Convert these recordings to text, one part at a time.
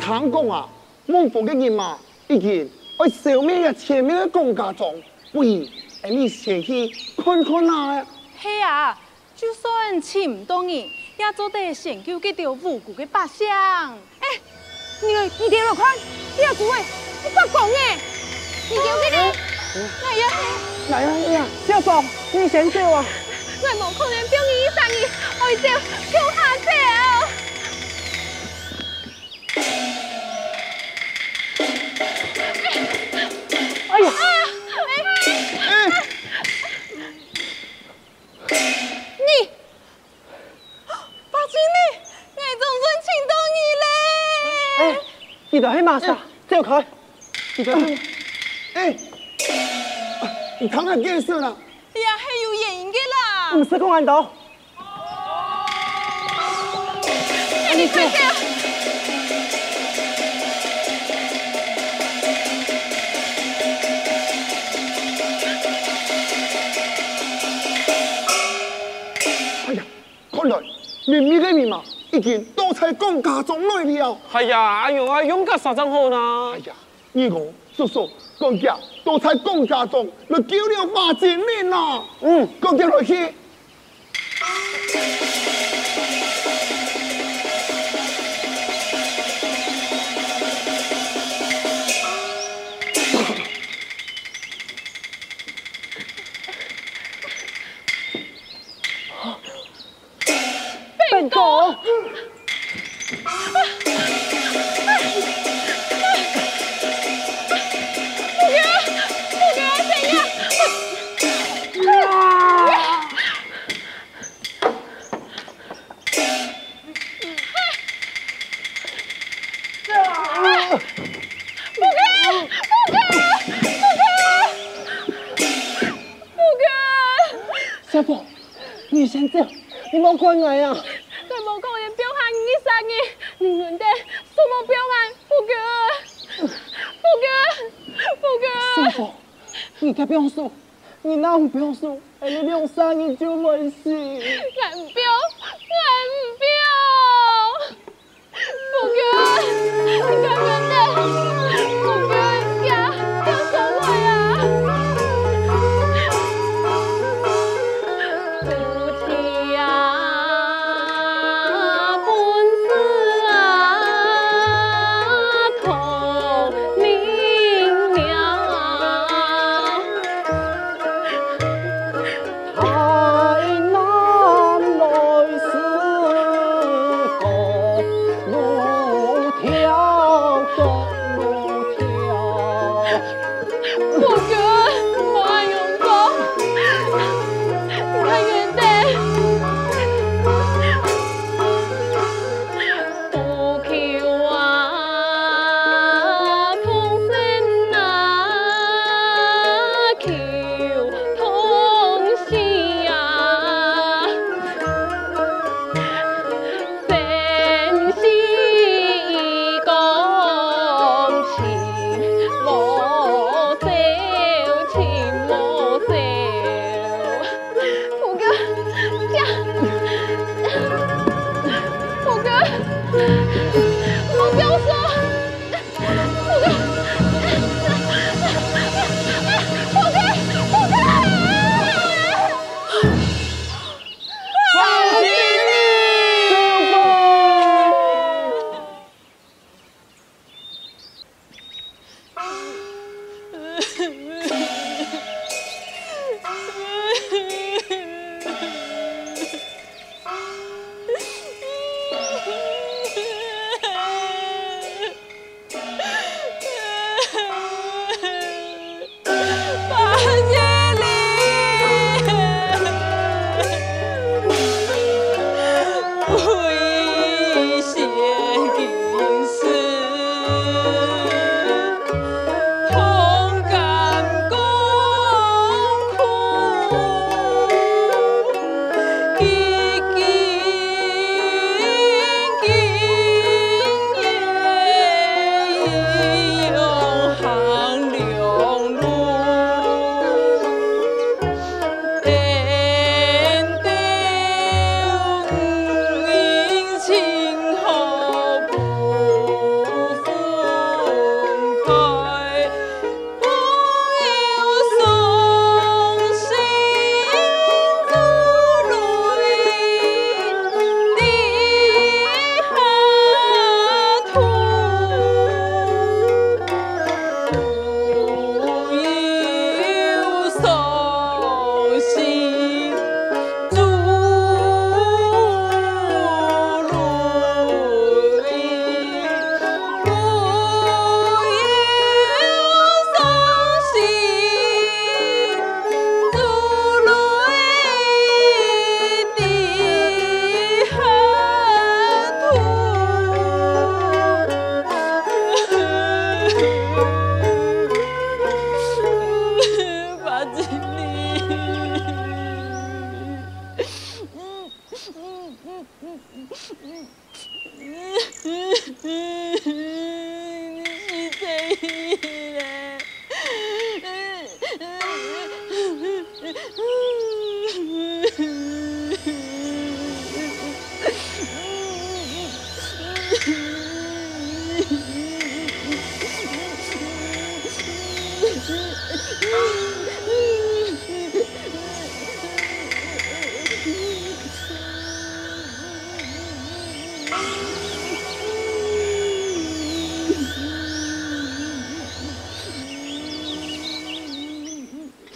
唐公啊，孟府的人马已经爱消灭啊前面的公家庄，不如俺们先去看看啊。嘿啊，就算请唔到人，也做得先救几条无辜的百姓。哎，你你点落看，你要做诶，你发讲诶，你叫佢哋，来呀，来呀，来呀，小嫂，你先走啊。我冇可能表你一生意，我走，跳下走。哎呀！你，八经理，我总算请到你嘞！哎，你的黑马上走开！你的，哎，你看看电视了？哎呀，还有原因的啦！不是公安岛。哎，你快点！秘密的密码已经都在公家中来了。哎呀，阿勇，啊，勇敢啥子好呢？哎呀，你我叔叔，公家都在公家中，你救了八千年啦。嗯，公家落去。关爱呀！在某公园表喊你三年，你们的什么表喊？不哥，不哥，不哥。师傅，你家不用说，你那不用说，哎，你两三年就没事。俺不要，俺不要，不哥，你干嘛的？不哥，呀，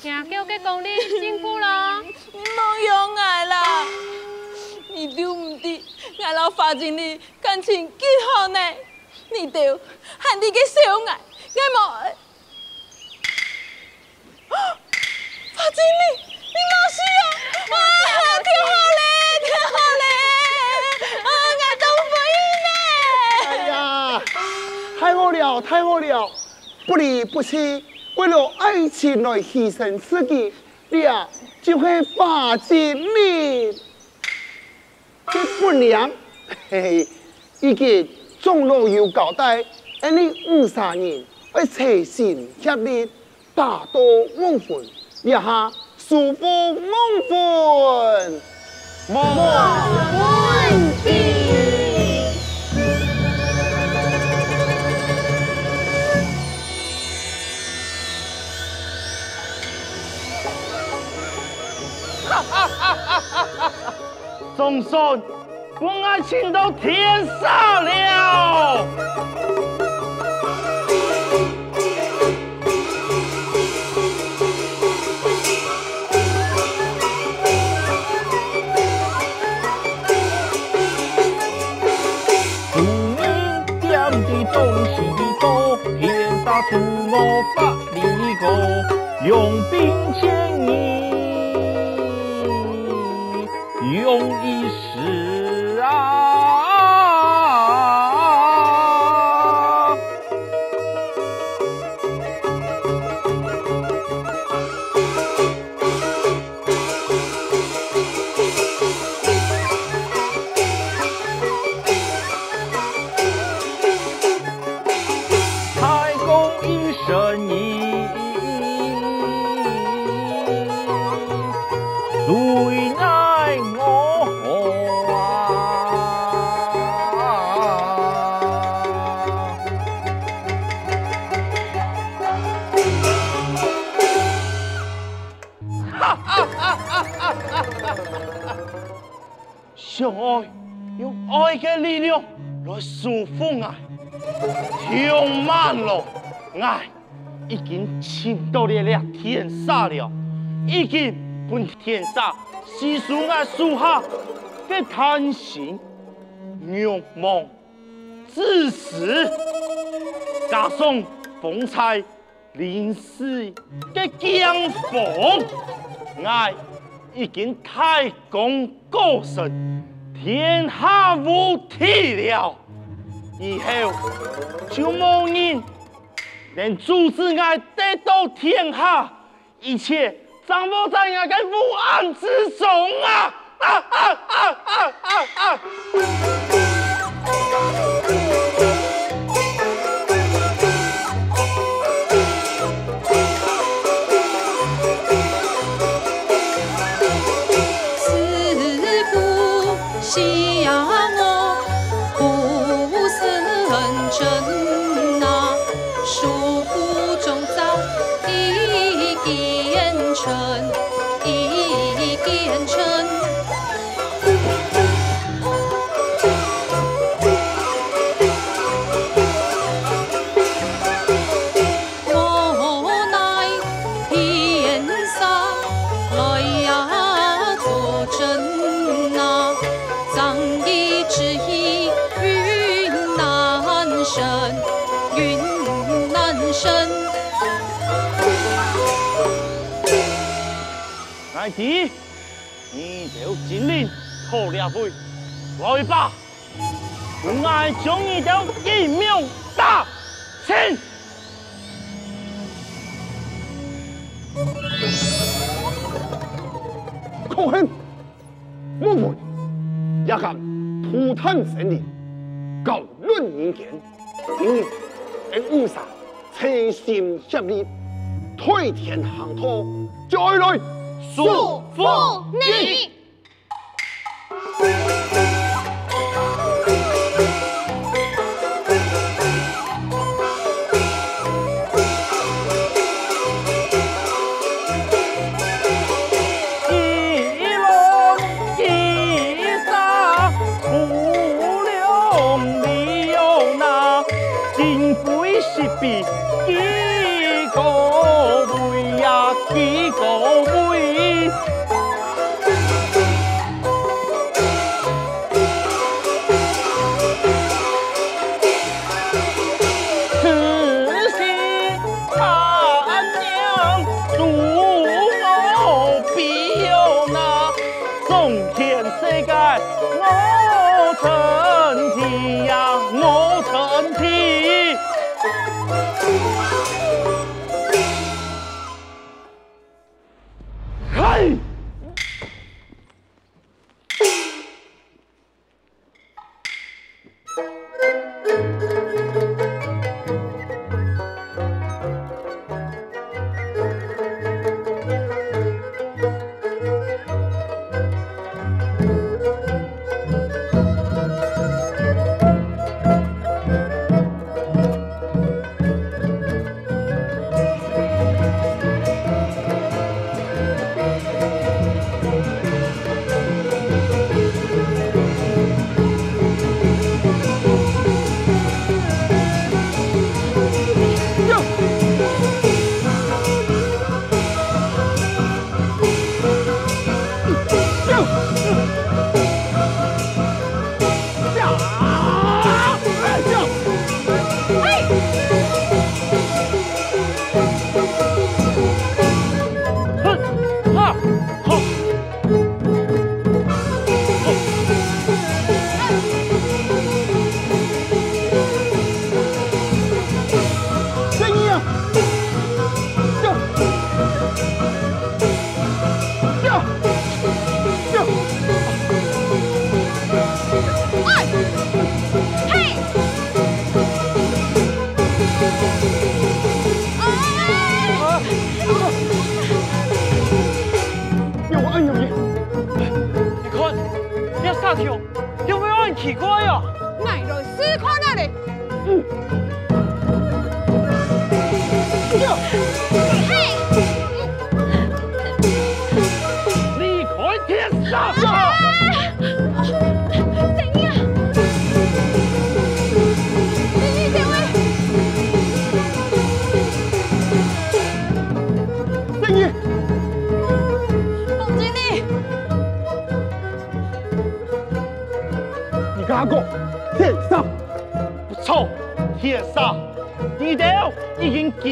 听叫佮讲你辛苦咯，你莫用爱啦，你丢唔得，爱老发经理感情几好呢？你丢喊你个小爱，爱莫。发经理，你太好了，太好了！不离不弃，为了爱情来牺牲自己，你啊就会发经理。这不良，嘿嘿，已经中路有交代，而你五三年会齐心协力，大刀蒙混，一下舒服蒙混，没问 总算我爱情到天上了。祝你点的东西多，天下祝我百里过，用兵千里庸医用爱的力量来束缚爱，充满了爱，已经倾倒了了天下了，已经本天下细数爱树下的贪心、欲望、自私，加上风采临死的江风，爱已经太公过身，天下无敌了。以后就无人能阻止我得到天下，一切掌握在我的无安之中啊！啊啊啊啊啊啊！爱弟，你就尽力讨了会，来吧，我爱将你的一命打清。可恨！我们也敢涂炭神灵，搞乱人间，因为俺五煞齐心协力，推天行土，再来束缚你。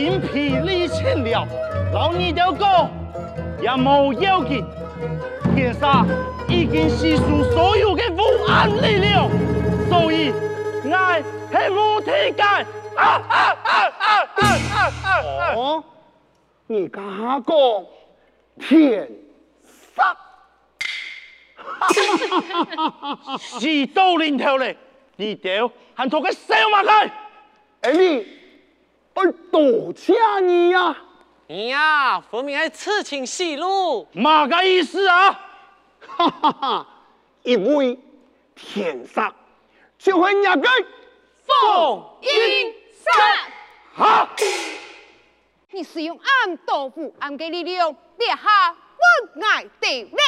已经筋疲力尽了，老二条讲也冇要紧，天杀已经吸收所有的武安力量，所以爱系无体界。啊啊啊啊啊啊啊！哦，你跟他讲，天杀，是到临头咧，二条还同佢小马佢。哎你，我多谢你呀！你呀，分明还痴情戏路。嘛个意思啊？哈哈哈！因为天上就会那个凤一三，哈！你是用暗豆腐暗给力量，列下我爱地位。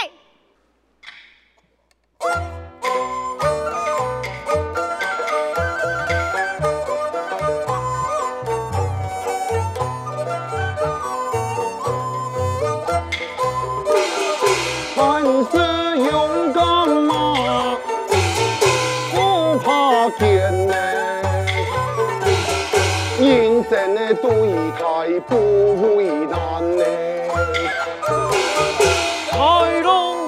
认真的对台不为难呢。开朗